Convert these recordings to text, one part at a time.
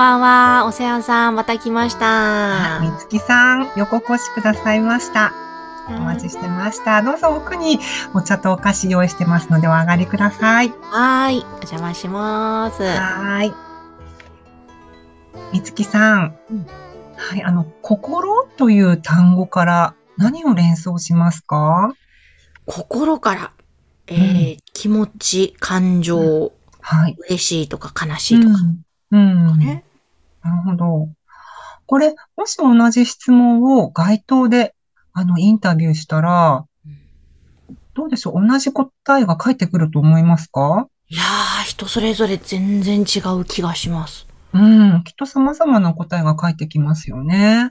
ばんは、オセアンさん、また来ました。みつきさんよくお越しくださいました。お待ちしてました。どうぞ奥にお茶とお菓子用意してますのでお上がりください。はーい、お邪魔します。はーい。みつきさん、うん。はいあの心という単語から何を連想しますか？心から、えー気持ち、感情、はい。嬉しいとか悲しいとか。うん、うん。ね。なるほど。これ、もし同じ質問を街頭で、あの、インタビューしたら、どうでしょう？同じ答えが返ってくると思いますか？いやー、人それぞれ全然違う気がします。うん、きっと様々な答えが返ってきますよね。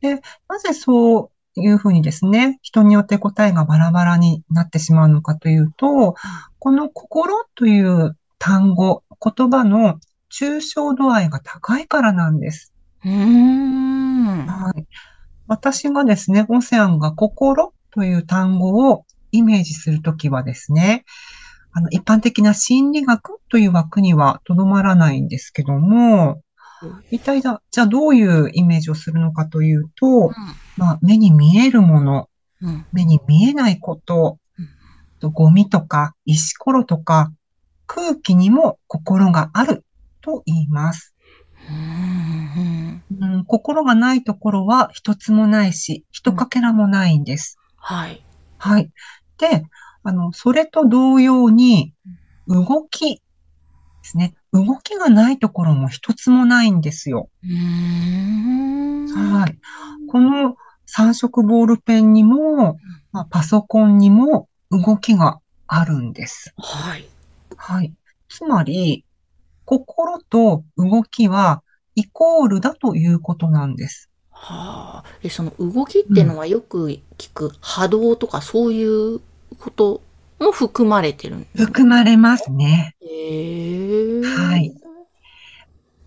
で、なぜそういうふうにですね、人によって答えがバラバラになってしまうのかというと、この心という単語、言葉の抽象度合いが高いからなんです。うーん。はい。私がですね、オセアンが心という単語をイメージするときはですね、あの、一般的な心理学という枠にはとどまらないんですけどもうん、一体だ、じゃあどういうイメージをするのかというと、まあ、目に見えるもの、うん。目に見えないことうん、とゴミとか石ころとか空気にも心があると言います。うん。うん、心がないところは一つもないし、一かけらもないんです。はい。はい。で、あの、それと同様に、動きですね。動きがないところも一つもないんですよ。はい。この三色ボールペンにも、まあ、パソコンにも動きがあるんです。はい。はい。つまり、心と動きはイコールだということなんです。はあ。え、その動きってのはよく聞く波動とかそういうことも含まれてるんです含まれますね。へえ。はい。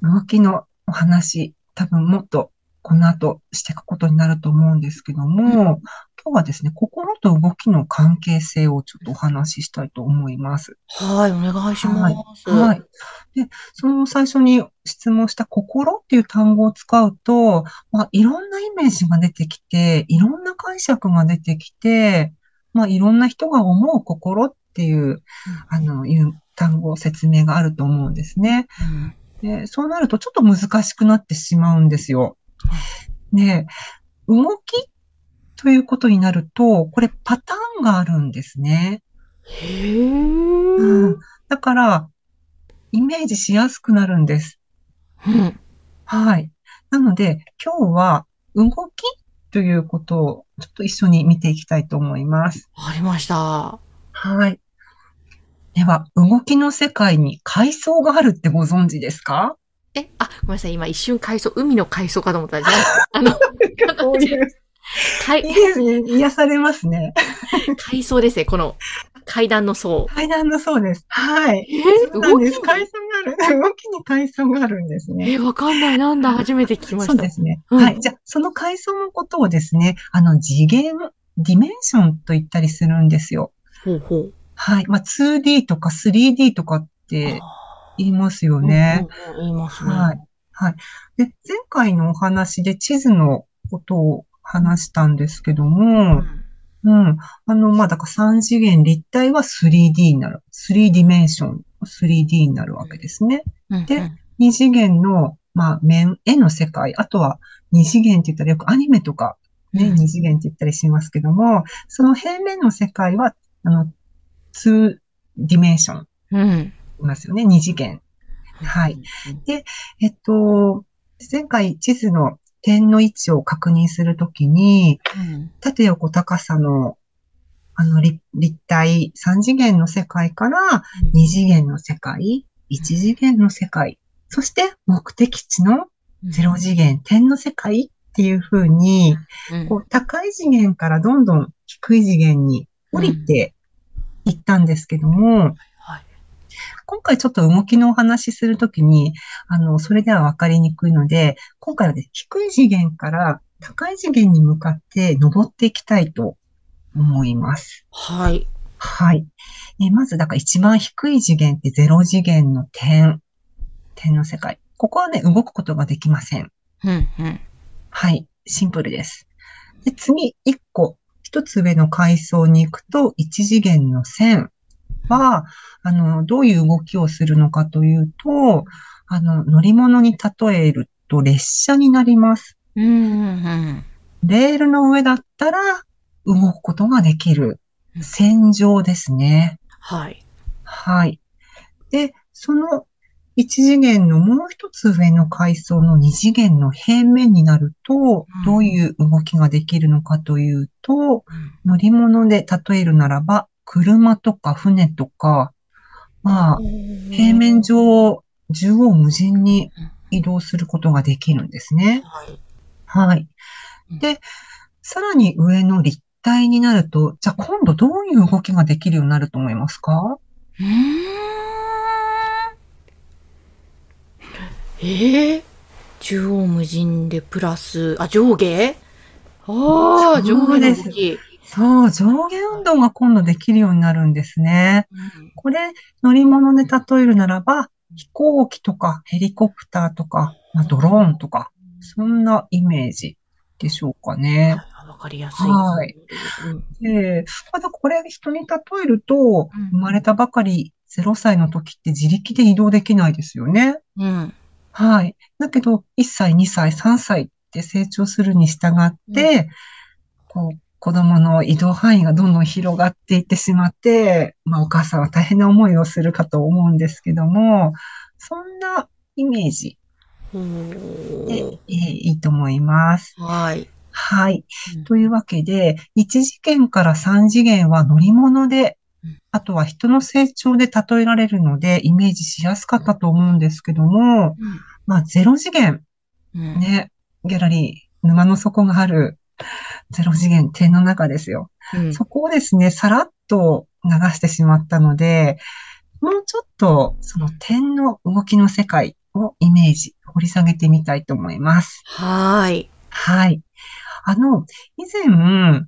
動きのお話、多分もっとこの後していくことになると思うんですけども、今日はですね、心と動きの関係性をちょっとお話ししたいと思います。はい、お願いします。はい。で、その最初に質問した心っていう単語を使うと、まあ、いろんなイメージが出てきて、いろんな解釈が出てきて、まあ、いろんな人が思う心っていう、あの、いう単語、説明があると思うんですね。うんで、そうなるとちょっと難しくなってしまうんですよ。で、動きということになると、これパターンがあるんですね。へえ。うん。だから、イメージしやすくなるんです。うん。はい。なので、今日は動きということをちょっと一緒に見ていきたいと思います。ありました。はい。では、動きの世界に海藻があるってご存知ですか？え、あ、ごめんなさい。今一瞬海藻、海の海藻かと思ったら、じゃあ、あの、こういう、海いいですね。癒されますね。海藻ですね。この階段の層。階段のそうです。はい。えそうなんです。動き階層がある。動きに階層があるんですね。え、わかんない。なんだ？初めて聞きました。そうですね。うんはい。じゃあ、その階層のことをですね、あの、次元、dimension と言ったりするんですよ。ほうほう。はい。まあ、2D とか 3D とかって言いますよね。うんうんうん言いますね。はい。はい。で、前回のお話で地図のことを話したんですけどうも、んうん。あの、まあ、だから3次元立体は 3D になる。3 dimension、3D になるわけですね。でうんうん二次元の、まあ、面、絵の世界、あとは二次元って言ったらよくアニメとか、ね、うん二次元って言ったりしますけども、その平面の世界は、あの、2ディメンション、うん。いますよね、二次元。はい。えっと、前回地図の点の位置を確認するときに、うん。縦横高さの、あの、立立体三次元の世界から二次元の世界、一次元の世界、そして目的地のゼロ次元、点の世界っていう風に、うんこう高い次元からどんどん低い次元に降りていったんですけども、はい。今回ちょっと動きのお話しするときに、あの、それでは分かりにくいので、今回はね、低い次元から高い次元に向かって登っていきたいと思います。はい。はい。えまず、だから一番低い次元ってゼロ次元の点。点の世界。ここはね、動くことができません。うん、うん。はい。シンプルです。で、次、一個、一つ上の階層に行くと、一次元の線は、あの、どういう動きをするのかというと、あの、乗り物に例えると列車になります。うん、うん。レールの上だったら動くことができる線上ですね。はい。はい。で、その一次元のもう一つ上の階層の二次元の平面になるとうん、どういう動きができるのかというと、乗り物で例えるならば、車とか船とか、まあ、平面上、縦横無尽に移動することができるんですね。はい。はい。で、さらに上の立体になると、じゃあ今度どういう動きができるようになると思いますか？うーん。ええ縦横無尽でプラス、あ、上下？ああ、上下です動き。そう、上下運動が今度できるようになるんですね。これ、乗り物で例えるならば、飛行機とかヘリコプターとか、まあ、ドローンとか、そんなイメージでしょうかね。あわかりやすい。はいうん。で、ただこれ人に例えると、うん生まれたばかり0歳の時って自力で移動できないですよね。うん。はい。だけど、1歳、2歳、3歳って成長するに従って、こう、子供の移動範囲がどんどん広がっていってしまって、まあお母さんは大変な思いをするかと思うんですけども、そんなイメージおで、いいと思います。はい。はい。うんというわけで、1次元から3次元は乗り物でうん、あとは人の成長で例えられるので、イメージしやすかったと思うんですけども、まあ0次元、うん。ね、ギャラリー、沼の底がある ゼロ次元点の中ですよ。うん。そこをですね、さらっと流してしまったので、もうちょっとその点の動きの世界をイメージ、掘り下げてみたいと思います。はーい。はい。あの、以前、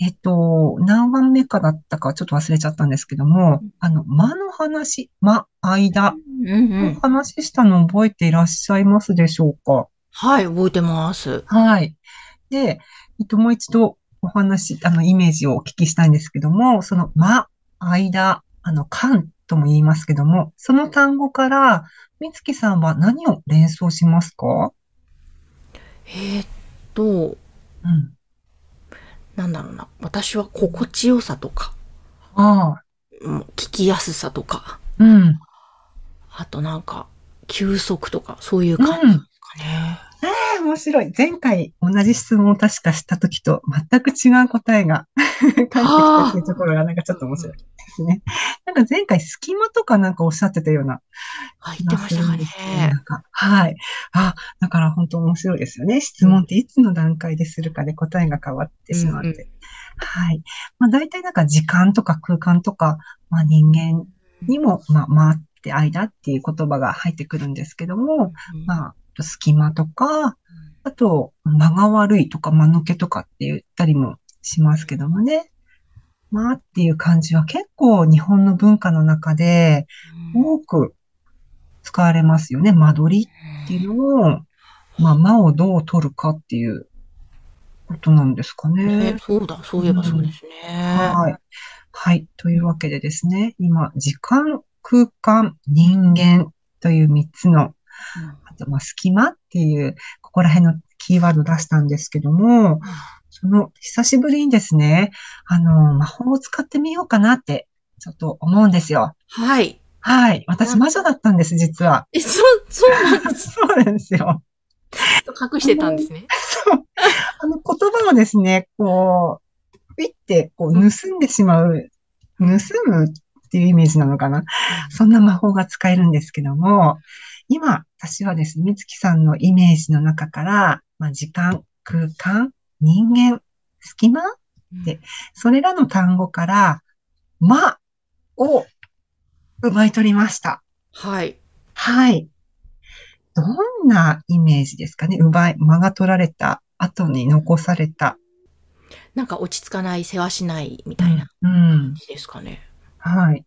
えっと、何番目かだったかちょっと忘れちゃったんですけども、あの、間の話、間、間うんうのん。話したの覚えていらっしゃいますでしょうかはい、覚えてます。はい。で、えっと、もう一度お話、あの、イメージをお聞きしたいんですけども、その、間、間、あの、間とも言いますけども、その単語から、みつきさんは何を連想しますか？えーっと、うん。なんだろうな。私は心地よさとか、ああ、うん聞きやすさとか、うん。あとなんか、休息とか、そういう感じうん。ですかね。えー面白い。前回同じ質問を確かした時と全く違う答えが返ってきたっていうところがなんかちょっと面白いですね。なんか前回隙間とかなんかおっしゃってたようなあ、気言ってましたかねな。んか、はい。あ、だから本当面白いですよね。質問っていつの段階でするかで答えが変わってしまって。うんうんはい。まあ大体なんか時間とか空間とか、まあ人間にも、まあ、待って間っていう言葉が入ってくるんですけども、まあ、隙間とか、あと、間が悪いとか間抜けとかって言ったりもしますけどもね。間っていう漢字は結構日本の文化の中で多く使われますよね。間取りっていうのを、まあ、間をどう取るかっていうことなんですかね。ね、そうだ、そういえばそうですね。はい。はい。というわけでですね、今、時間、空間、人間という3つの、あと、まあ、隙間っていう、ここら辺のキーワード出したんですけども、その、久しぶりにですね、あの、魔法を使ってみようかなって、ちょっと思うんですよ。はい。はい。私、魔女だったんです、実は。え、そう、そうなんです。そうなんですよ。隠してたんですね。そう。あの、言葉をですね、こう、ピって、こう、盗んでしまう、盗むっていうイメージなのかな。そんな魔法が使えるんですけども、今、私はですね、みつきさんのイメージの中から、まあ、時間、空間、人間、隙間でそれらの単語から、まを奪い取りました。はい。はい。どんなイメージですかね？奪い、間が取られた後に残された。なんか落ち着かない、世話しないみたいなうん。感じですかね。はい。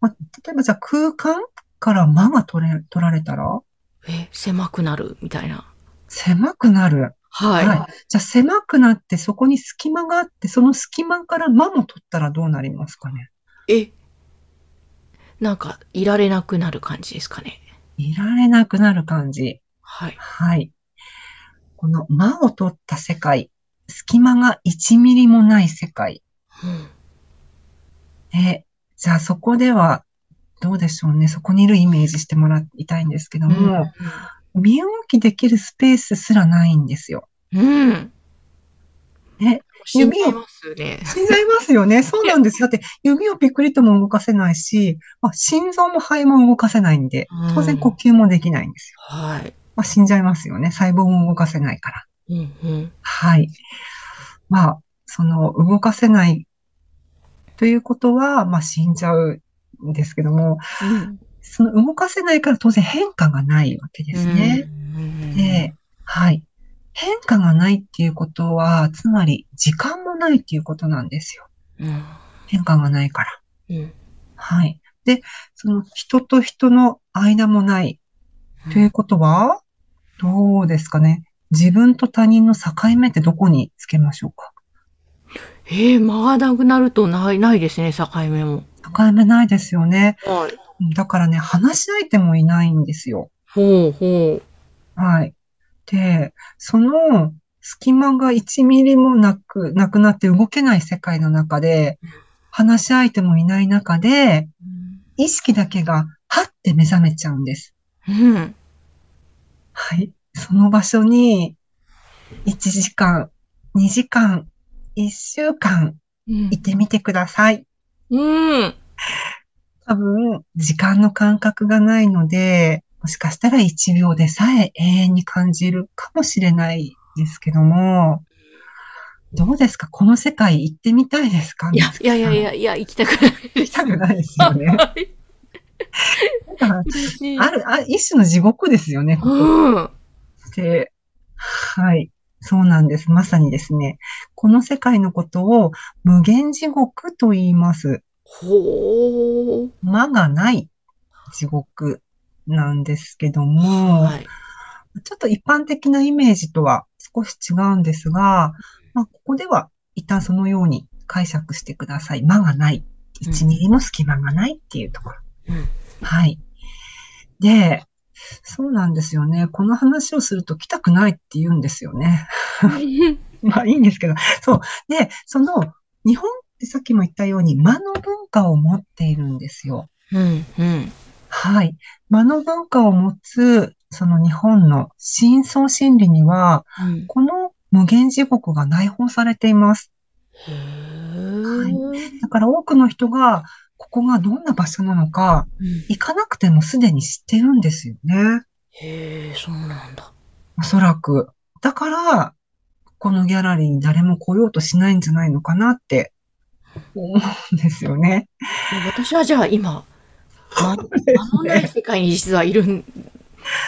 まあ、例えばじゃあ空間から間が取れ、取られたら？え、狭くなるみたいな。狭くなる。はい。はい。じゃあ狭くなってそこに隙間があって、その隙間から間も取ったらどうなりますかね？え、なんか、いられなくなる感じですかね？いられなくなる感じ。はい。はい。この間を取った世界、隙間が1ミリもない世界。うんえ、じゃあそこでは、どうでしょうね。そこにいるイメージしてもらいたいんですけども、身動きできるスペースすらないんですよ。うん。え、死んじゃいますね。死んじゃいますよね。そうなんですよ。だって、指をピクリとも動かせないし、まあ、心臓も肺も動かせないんで、当然呼吸もできないんですよ。はい。まあ、死んじゃいますよね。細胞も動かせないから。うんうん。はい。まあ、その、動かせないということは、まあ、死んじゃうんですけども、その動かせないから当然変化がないわけですね。うん。で、はい。変化がないっていうことは、つまり時間もないっていうことなんですよ。うん。変化がないから。うん。はい。で、その人と人の間もないということは、どうですかね。自分と他人の境目ってどこにつけましょうかえー、間がなくなるとない、ないですね、境目も。境目ないですよね。はい。だからね、話し相手もいないんですよ。ほうほう。はい。で、その隙間が1ミリもなく、なくなって動けない世界の中で、話し相手もいない中で、意識だけが、はって目覚めちゃうんです。うん。はい。その場所に、1時間、2時間、1週間、うんいてみてください。うん。多分、時間の感覚がないので、もしかしたら1秒でさえ永遠に感じるかもしれないですけども、どうですか？この世界行ってみたいですか？いや、いやいやいや、いや、行きたくない行きたくないですよね。はいだか。ある、あ、一種の地獄ですよね。うん。で、はい。そうなんです。まさにですね。この世界のことを無限地獄と言います。ほう。間がない地獄なんですけども、はい。ちょっと一般的なイメージとは少し違うんですが、まあ、ここでは一旦そのように解釈してください。間がない。1ミリの隙間がないっていうところ。うんはい。で、そうなんですよね。この話をすると来たくないって言うんですよね。まあいいんですけど。そう。で、その、日本ってさっきも言ったように間の文化を持っているんですよ。うん。うん。はい。間の文化を持つ、その日本の深層心理には、うん。この無限地獄が内包されています。へーだから多くの人が、ここがどんな場所なのか、うん行かなくてもすでに知ってるんですよね。へえ、そうなんだ。おそらく。だから、このギャラリーに誰も来ようとしないんじゃないのかなって思うんですよね。で私はじゃあ今、間間のない世界に実はいるん。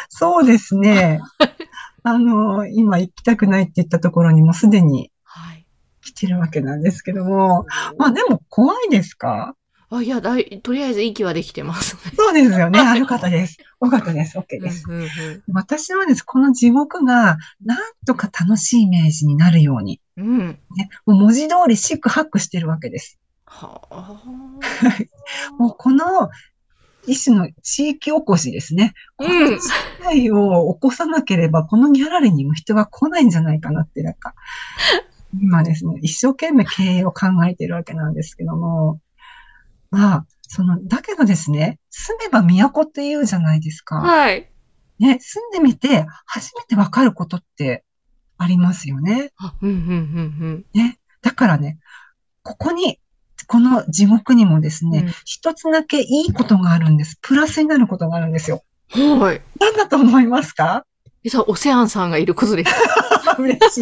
そうですね。あの、今行きたくないって言ったところにもすでにはい。来てるわけなんですけども。まあでも怖いですか？あ、いや、だい、とりあえず息はできてます。そうですよね。あ、よかったです。よかったです。OK です。うんうん私はです、この地獄がなんとか楽しいイメージになるように、うん。うん。ね、もう文字通りシックハックしてるわけです。はあ。もうこの一種の地域おこしですね。このうん地域を起こさなければ、このギャラリーにも人が来ないんじゃないかなって、なんか、今ですね、一生懸命経営を考えてるわけなんですけども、まあ、その、だけどですね、住めば都って言うじゃないですか。はい。ね、住んでみて初めてわかることってありますよね。あ、うんうんうんね。だからね、ここに、この地獄にもですね、うん一つだけいいことがあるんです。プラスになることがあるんですよ。はい。何だと思いますか？え、さ、オセアンさんがいることですか？嬉しい。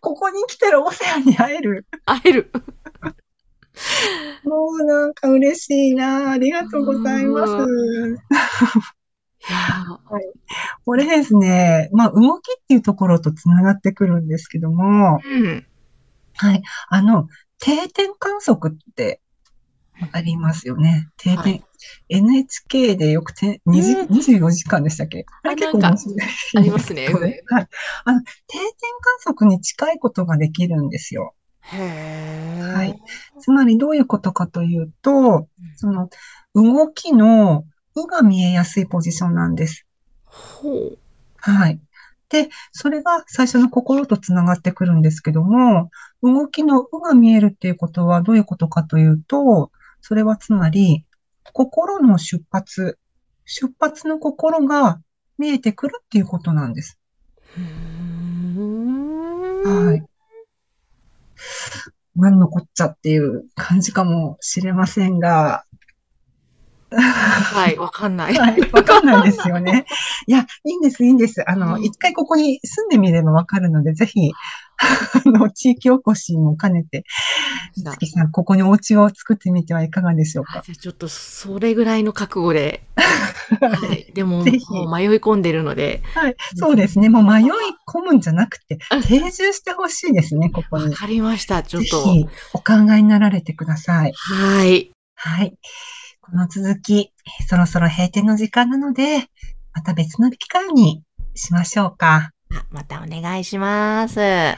ここに来たらオセアンに会える。会える。もうなんか嬉しいなありがとうございます。いやこれですね、まあ動きっていうところとつながってくるんですけども、ーうん。はい。あの、定点観測ってありますよね。定点。はい NHK でよくて2時、うん24時間でしたっけ？あれ結構面白い。ありますね はい。あの、定点観測に近いことができるんですよ。へーはい。つまりどういうことかというと、その、動きの、うが見えやすいポジションなんです。ほう。はい。で、それが最初の心とつながってくるんですけども、動きのうが見えるっていうことはどういうことかというと、それはつまり、心の出発、出発の心が見えてくるっていうことなんです。はい。何のこっちゃっていう感じかもしれませんが、はい、わかんない。はい、わかんないですよね。いや、いいんです、いいんです。あの、うん一回ここに住んでみればわかるので、ぜひ、あ の、地域おこしも兼ねて、月さん、ここにお家を作ってみてはいかがでしょうか？じゃあちょっとそれぐらいの覚悟で。はい。でも、も迷い込んでるので。はい、そうですね。もう迷い込むんじゃなくてあ、定住してほしいですね、ここわに。かりました。ちょっぜと。ひ、お考えになられてください。はい。はい。この続き、えーそろそろ閉店の時間なので、また別の機会にしましょうか。あまたお願いします。え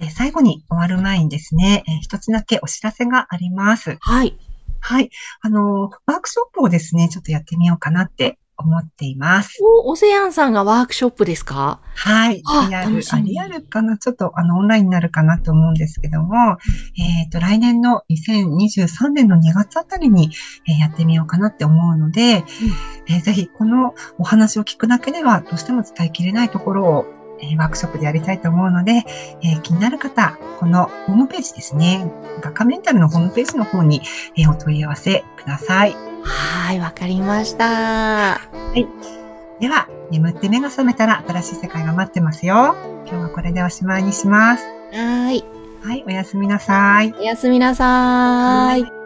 ー最後に終わる前にですね、えー一つだけお知らせがあります。はい。はい。あのー、ワークショップをですね、ちょっとやってみようかなって思っています。お、オセアンさんがワークショップですか？はい。あリアルあ、リアルかな？ちょっと、あの、オンラインになるかなと思うんですけども、えっ、と、来年の2023年の2月あたりに、えーやってみようかなって思うので、えーぜひ、このお話を聞くだけでは、どうしても伝えきれないところを、えーワークショップでやりたいと思うので、えー気になる方、このホームページですね、画家メンタルのホームページの方に、えーお問い合わせください。はい、わかりました。では、眠って目が覚めたら新しい世界が待ってますよ。今日はこれでおしまいにします。はい。はい、おやすみなさい。おやすみなさーい。